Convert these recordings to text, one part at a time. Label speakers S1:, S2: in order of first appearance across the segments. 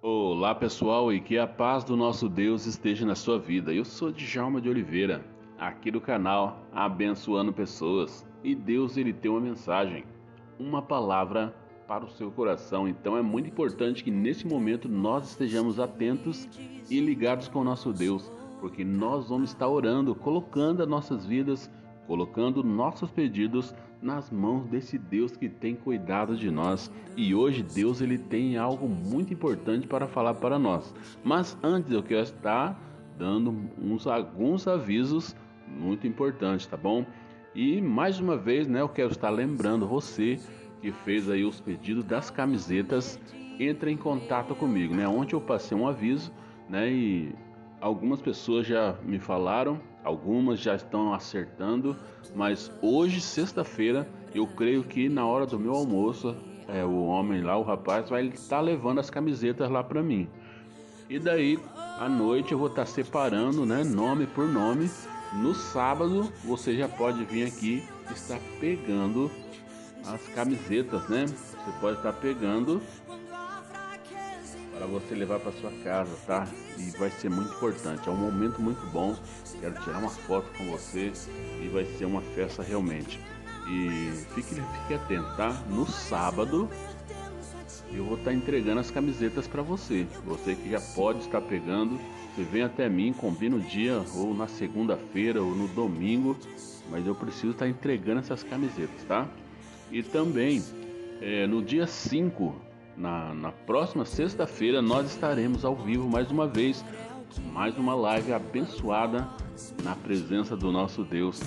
S1: Olá pessoal e que a paz do nosso Deus esteja na sua vida. Eu sou Djalma de Oliveira, aqui do canal Abençoando Pessoas. E Deus ele tem uma mensagem, uma palavra para o seu coração. Então é muito importante que nesse momento nós estejamos atentos e ligados com o nosso Deus, porque nós vamos estar orando, colocando as nossas vidas, colocando nossos pedidos nas mãos desse Deus que tem cuidado de nós. E hoje Deus ele tem algo muito importante para falar para nós. Mas antes eu quero estar dando uns alguns avisos muito importantes, tá bom? E mais uma vez, né, eu quero estar lembrando você que fez aí os pedidos das camisetas, entre em contato comigo, né? Ontem eu passei um aviso, né, e algumas pessoas já me falaram Algumas já estão acertando, mas hoje, sexta-feira, eu creio que na hora do meu almoço, é, o homem lá, o rapaz, vai estar tá levando as camisetas lá para mim. E daí, à noite, eu vou estar tá separando, né, nome por nome. No sábado, você já pode vir aqui estar pegando as camisetas, né? Você pode estar pegando para você levar para sua casa, tá? E vai ser muito importante. É um momento muito bom. Quero tirar uma foto com você e vai ser uma festa realmente. E fique, fique atento, tá? No sábado eu vou estar entregando as camisetas para você. Você que já pode estar pegando, você vem até mim, combina o dia ou na segunda-feira ou no domingo, mas eu preciso estar entregando essas camisetas, tá? E também é, no dia 5 na, na próxima sexta-feira nós estaremos ao vivo mais uma vez, mais uma live abençoada na presença do nosso Deus,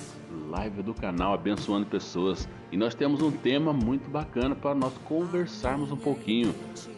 S1: live do canal Abençoando Pessoas. E nós temos um tema muito bacana para nós conversarmos um pouquinho.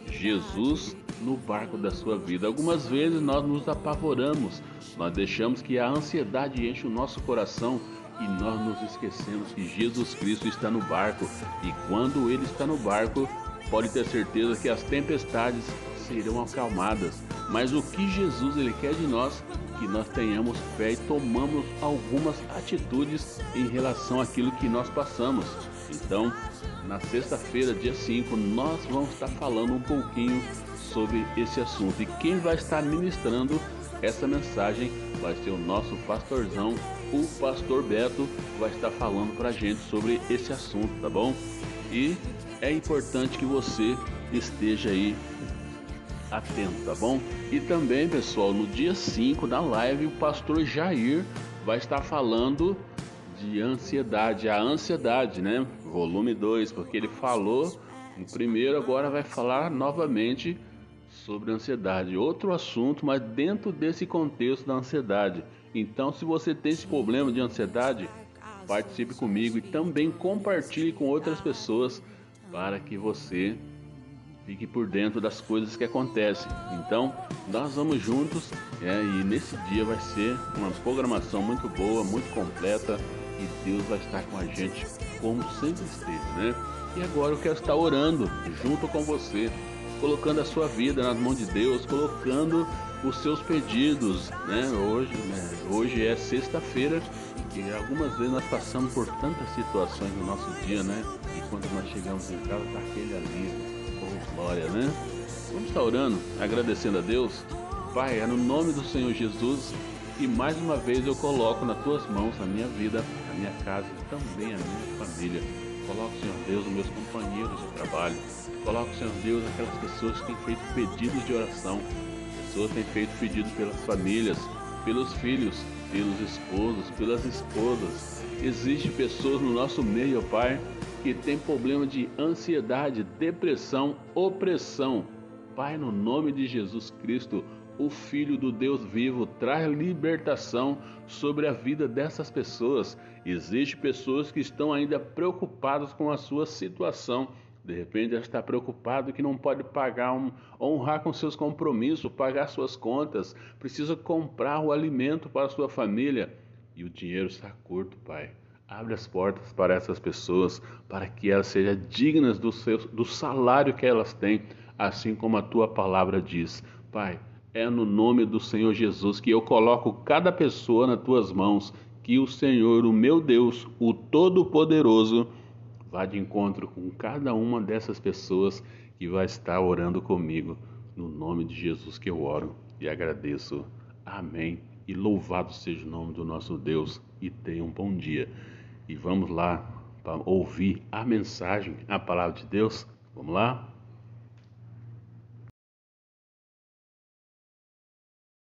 S1: Jesus no barco da sua vida. Algumas vezes nós nos apavoramos, nós deixamos que a ansiedade enche o nosso coração e nós nos esquecemos que Jesus Cristo está no barco e quando ele está no barco, pode ter certeza que as tempestades serão acalmadas. Mas o que Jesus ele quer de nós que nós tenhamos fé e tomamos algumas atitudes em relação àquilo que nós passamos. Então, na sexta-feira, dia 5, nós vamos estar falando um pouquinho sobre esse assunto. E quem vai estar ministrando essa mensagem vai ser o nosso pastorzão, o pastor Beto, vai estar falando para a gente sobre esse assunto, tá bom? E é importante que você esteja aí atento, tá bom? E também, pessoal, no dia 5 da live, o pastor Jair vai estar falando de ansiedade, a ansiedade, né? Volume 2, porque ele falou no primeiro, agora vai falar novamente sobre ansiedade. Outro assunto, mas dentro desse contexto da ansiedade. Então, se você tem esse problema de ansiedade, participe comigo e também compartilhe com outras pessoas para que você fique por dentro das coisas que acontecem. Então, nós vamos juntos é, e nesse dia vai ser uma programação muito boa, muito completa e Deus vai estar com a gente como sempre esteve, né? E agora eu quero estar orando junto com você, colocando a sua vida nas mãos de Deus, colocando os seus pedidos, né? Hoje, né? hoje é sexta-feira e algumas vezes nós passamos por tantas situações no nosso dia, né? E quando nós chegamos em casa, tá aquele alívio, oh, glória, né? Vamos estar orando, agradecendo a Deus. Pai, é no nome do Senhor Jesus e mais uma vez eu coloco nas tuas mãos a minha vida, a minha casa e também a minha família. Coloco, Senhor Deus, os meus companheiros de trabalho. Coloco, Senhor Deus, aquelas pessoas que têm feito pedidos de oração. Pessoas que têm feito pedidos pelas famílias, pelos filhos, pelos esposos, pelas esposas. Existem pessoas no nosso meio, Pai, que têm problema de ansiedade, depressão, opressão. Pai, no nome de Jesus Cristo, o Filho do Deus vivo, traz libertação sobre a vida dessas pessoas. Existem pessoas que estão ainda preocupadas com a sua situação de repente ela está preocupado que não pode pagar, um, honrar com seus compromissos, pagar suas contas, precisa comprar o alimento para sua família e o dinheiro está curto, Pai. Abre as portas para essas pessoas, para que elas sejam dignas do, seu, do salário que elas têm, assim como a tua palavra diz. Pai, é no nome do Senhor Jesus que eu coloco cada pessoa nas tuas mãos, que o Senhor, o meu Deus, o Todo-Poderoso, Vá de encontro com cada uma dessas pessoas que vai estar orando comigo. No nome de Jesus que eu oro e agradeço. Amém. E louvado seja o nome do nosso Deus e tenha um bom dia. E vamos lá para ouvir a mensagem, a palavra de Deus. Vamos lá?